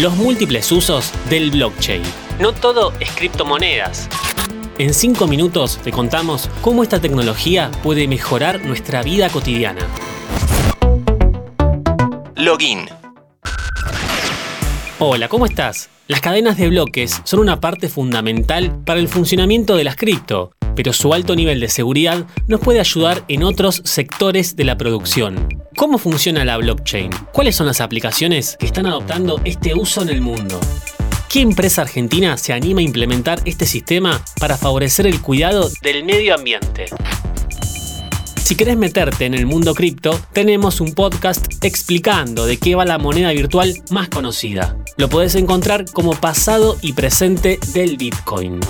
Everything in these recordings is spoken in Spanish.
Los múltiples usos del blockchain. No todo es criptomonedas. En 5 minutos te contamos cómo esta tecnología puede mejorar nuestra vida cotidiana. Login. Hola, ¿cómo estás? Las cadenas de bloques son una parte fundamental para el funcionamiento de las cripto, pero su alto nivel de seguridad nos puede ayudar en otros sectores de la producción. ¿Cómo funciona la blockchain? ¿Cuáles son las aplicaciones que están adoptando este uso en el mundo? ¿Qué empresa argentina se anima a implementar este sistema para favorecer el cuidado del medio ambiente? Si querés meterte en el mundo cripto, tenemos un podcast explicando de qué va la moneda virtual más conocida. Lo podés encontrar como pasado y presente del Bitcoin.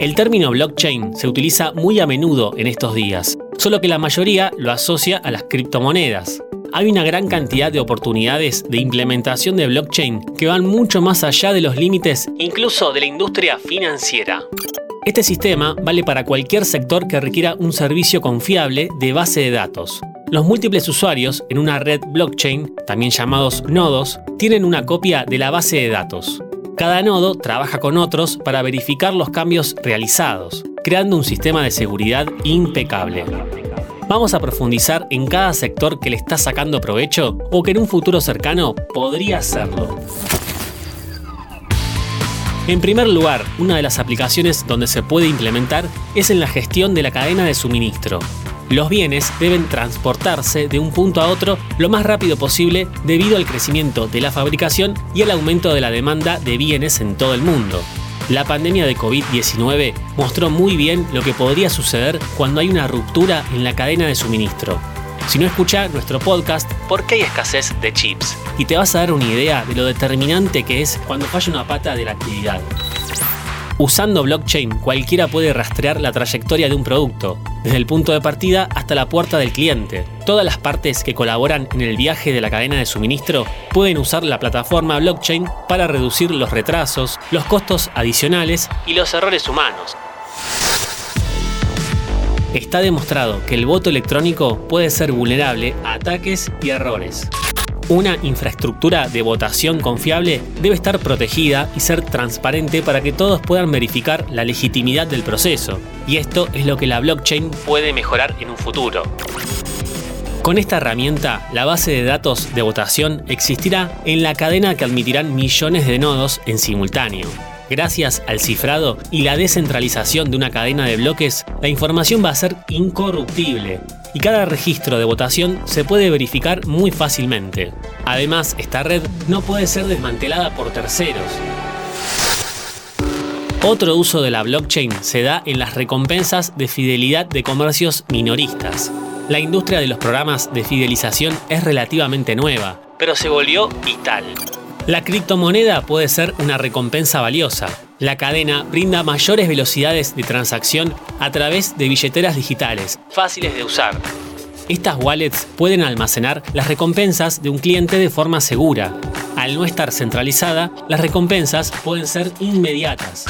El término blockchain se utiliza muy a menudo en estos días, solo que la mayoría lo asocia a las criptomonedas. Hay una gran cantidad de oportunidades de implementación de blockchain que van mucho más allá de los límites incluso de la industria financiera. Este sistema vale para cualquier sector que requiera un servicio confiable de base de datos. Los múltiples usuarios en una red blockchain, también llamados nodos, tienen una copia de la base de datos. Cada nodo trabaja con otros para verificar los cambios realizados, creando un sistema de seguridad impecable. Vamos a profundizar en cada sector que le está sacando provecho o que en un futuro cercano podría hacerlo. En primer lugar, una de las aplicaciones donde se puede implementar es en la gestión de la cadena de suministro. Los bienes deben transportarse de un punto a otro lo más rápido posible debido al crecimiento de la fabricación y el aumento de la demanda de bienes en todo el mundo. La pandemia de COVID-19 mostró muy bien lo que podría suceder cuando hay una ruptura en la cadena de suministro. Si no escucha nuestro podcast, ¿por qué hay escasez de chips? Y te vas a dar una idea de lo determinante que es cuando falla una pata de la actividad. Usando blockchain, cualquiera puede rastrear la trayectoria de un producto, desde el punto de partida hasta la puerta del cliente. Todas las partes que colaboran en el viaje de la cadena de suministro pueden usar la plataforma blockchain para reducir los retrasos, los costos adicionales y los errores humanos. Está demostrado que el voto electrónico puede ser vulnerable a ataques y errores. Una infraestructura de votación confiable debe estar protegida y ser transparente para que todos puedan verificar la legitimidad del proceso. Y esto es lo que la blockchain puede mejorar en un futuro. Con esta herramienta, la base de datos de votación existirá en la cadena que admitirán millones de nodos en simultáneo. Gracias al cifrado y la descentralización de una cadena de bloques, la información va a ser incorruptible y cada registro de votación se puede verificar muy fácilmente. Además, esta red no puede ser desmantelada por terceros. Otro uso de la blockchain se da en las recompensas de fidelidad de comercios minoristas. La industria de los programas de fidelización es relativamente nueva, pero se volvió vital. La criptomoneda puede ser una recompensa valiosa. La cadena brinda mayores velocidades de transacción a través de billeteras digitales, fáciles de usar. Estas wallets pueden almacenar las recompensas de un cliente de forma segura. Al no estar centralizada, las recompensas pueden ser inmediatas.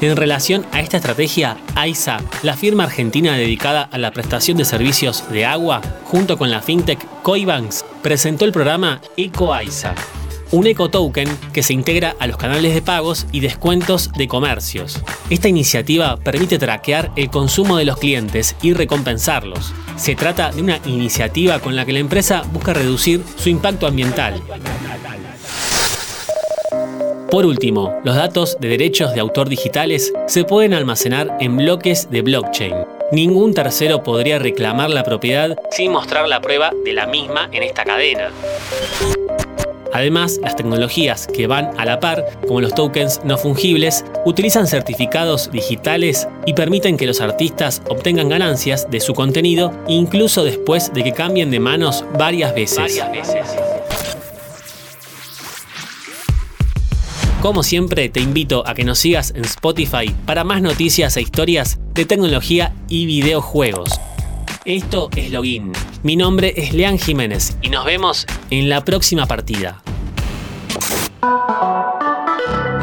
En relación a esta estrategia, AISA, la firma argentina dedicada a la prestación de servicios de agua, junto con la fintech Coibanks, presentó el programa EcoAISA, un eco-token que se integra a los canales de pagos y descuentos de comercios. Esta iniciativa permite traquear el consumo de los clientes y recompensarlos. Se trata de una iniciativa con la que la empresa busca reducir su impacto ambiental. Por último, los datos de derechos de autor digitales se pueden almacenar en bloques de blockchain. Ningún tercero podría reclamar la propiedad sin mostrar la prueba de la misma en esta cadena. Además, las tecnologías que van a la par, como los tokens no fungibles, utilizan certificados digitales y permiten que los artistas obtengan ganancias de su contenido incluso después de que cambien de manos varias veces. Como siempre, te invito a que nos sigas en Spotify para más noticias e historias de tecnología y videojuegos. Esto es Login. Mi nombre es Lean Jiménez y nos vemos en la próxima partida.